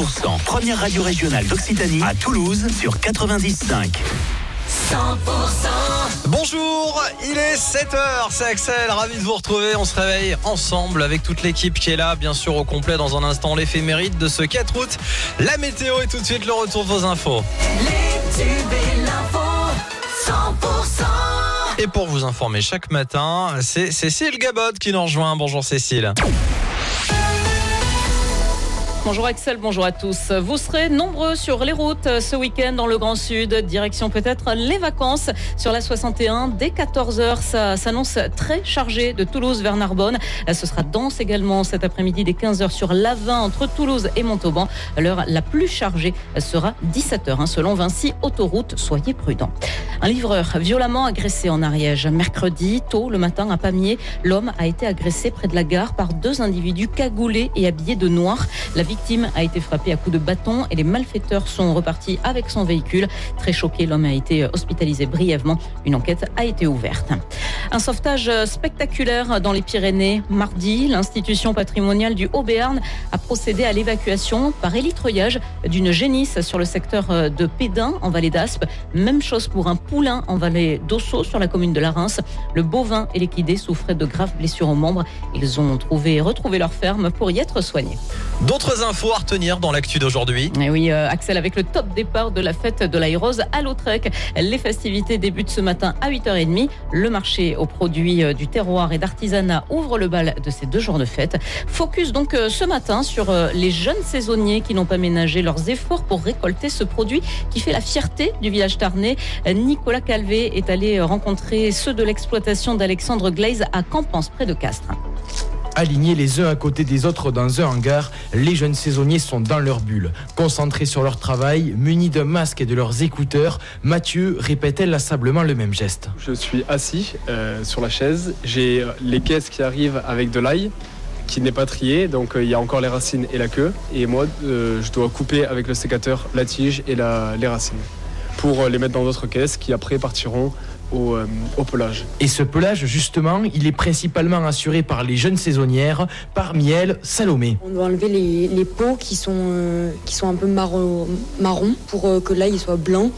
100%, première radio régionale d'Occitanie à Toulouse sur 95. 100% Bonjour, il est 7h, c'est Axel, ravi de vous retrouver. On se réveille ensemble avec toute l'équipe qui est là, bien sûr au complet dans un instant l'éphéméride de ce 4 août. La météo et tout de suite le retour de vos infos. Les tubes et l'info, 100%. Et pour vous informer chaque matin, c'est Cécile Gabot qui nous rejoint. Bonjour Cécile. Bonjour Axel, bonjour à tous. Vous serez nombreux sur les routes ce week-end dans le Grand Sud. Direction peut-être les vacances sur la 61. Dès 14h, ça s'annonce très chargé de Toulouse vers Narbonne. Ce sera dense également cet après-midi dès 15h sur l'A20 entre Toulouse et Montauban. L'heure la plus chargée sera 17h selon Vinci Autoroute. Soyez prudents. Un livreur violemment agressé en Ariège. Mercredi, tôt le matin à Pamiers, l'homme a été agressé près de la gare par deux individus cagoulés et habillés de noir. La victime a été frappée à coups de bâton et les malfaiteurs sont repartis avec son véhicule. Très choqué, l'homme a été hospitalisé brièvement. Une enquête a été ouverte. Un sauvetage spectaculaire dans les Pyrénées. Mardi, l'institution patrimoniale du Haut-Béarn a procédé à l'évacuation par élitreillage d'une génisse sur le secteur de Pédin en vallée d'Aspe. Même chose pour un poulain en vallée d'Osso sur la commune de la Reims. Le bovin et l'équidé souffraient de graves blessures aux membres. Ils ont trouvé retrouvé leur ferme pour y être soignés. D'autres infos à retenir dans l'actu d'aujourd'hui. Et oui, euh, Axel, avec le top départ de la fête de l'Aérose à Lautrec. Les festivités débutent ce matin à 8h30. Le marché aux produits euh, du terroir et d'artisanat ouvre le bal de ces deux jours de fête. Focus donc euh, ce matin sur les jeunes saisonniers qui n'ont pas ménagé leurs efforts pour récolter ce produit qui fait la fierté du village tarnais. Nicolas Calvé est allé rencontrer ceux de l'exploitation d'Alexandre Glaze à Campance, près de Castres. Alignés les uns à côté des autres dans un hangar, les jeunes saisonniers sont dans leur bulle. Concentrés sur leur travail, munis d'un masque et de leurs écouteurs, Mathieu répète inlassablement le même geste. Je suis assis euh, sur la chaise, j'ai les caisses qui arrivent avec de l'ail qui n'est pas trié, donc euh, il y a encore les racines et la queue. Et moi, euh, je dois couper avec le sécateur la tige et les racines pour les mettre dans d'autres caisses qui après partiront au, euh, au, pelage. Et ce pelage, justement, il est principalement assuré par les jeunes saisonnières, parmi elles Salomé. On doit enlever les, les peaux qui sont, euh, qui sont un peu marron, marron pour euh, que l'ail soit blanc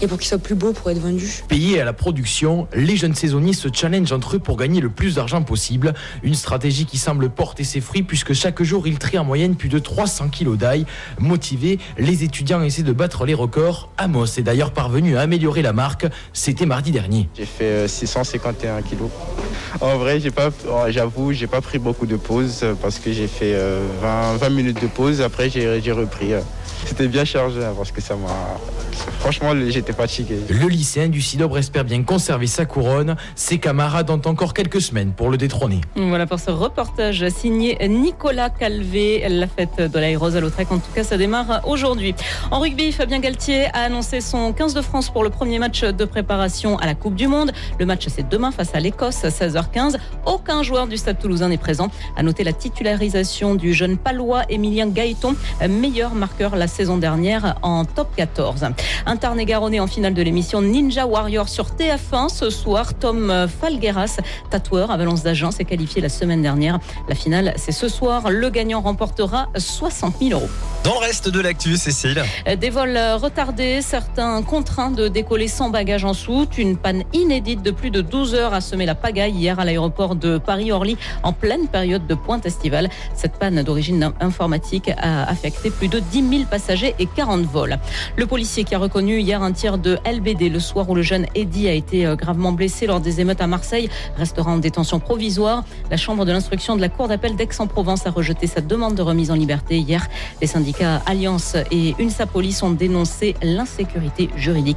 et pour qu'il soit plus beau pour être vendu. Payés à la production, les jeunes saisonniers se challengent entre eux pour gagner le plus d'argent possible. Une stratégie qui semble porter ses fruits puisque chaque jour ils trient en moyenne plus de 300 kilos d'ail. Motivés, les étudiants essaient de battre les records. Amos est d'ailleurs parvenu à améliorer la marque. C'était mardi dernier. J'ai fait 651 kilos. En vrai, j'ai pas, j'avoue, j'ai pas pris beaucoup de pauses parce que j'ai fait 20, 20 minutes de pause. Après, j'ai repris. C'était bien chargé hein, parce que ça m'a. Franchement, j'étais fatigué. Le lycéen du Sidobre espère bien conserver sa couronne. Ses camarades ont encore quelques semaines pour le détrôner. Voilà pour ce reportage signé Nicolas Calvé. La fête de l'Aérose à Lautrec, en tout cas, ça démarre aujourd'hui. En rugby, Fabien Galtier a annoncé son 15 de France pour le premier match de préparation à la Coupe du Monde. Le match, c'est demain face à l'Écosse, 16h15. Aucun joueur du Stade toulousain n'est présent. À noter la titularisation du jeune palois Emilien Gaëton, meilleur marqueur la saison dernière en top 14. Un Tarn-et-Garonne en finale de l'émission Ninja Warrior sur TF1 ce soir. Tom Falgueras, tatoueur à Valence d'Agen, s'est qualifié la semaine dernière. La finale, c'est ce soir. Le gagnant remportera 60 000 euros. Dans le reste de l'actu, Cécile. Des vols retardés, certains contraints de décoller sans bagages en soute. Une panne inédite de plus de 12 heures a semé la pagaille hier à l'aéroport de Paris-Orly en pleine période de pointe estivale. Cette panne d'origine informatique a affecté plus de 10 000 passagers et 40 vols. Le policier qui a reconnu hier un tir de LBD le soir où le jeune Eddy a été gravement blessé lors des émeutes à Marseille restera en détention provisoire. La chambre de l'instruction de la cour d'appel d'Aix-en-Provence a rejeté sa demande de remise en liberté hier. Les syndicats Alliance et UNSA Police ont dénoncé l'insécurité juridique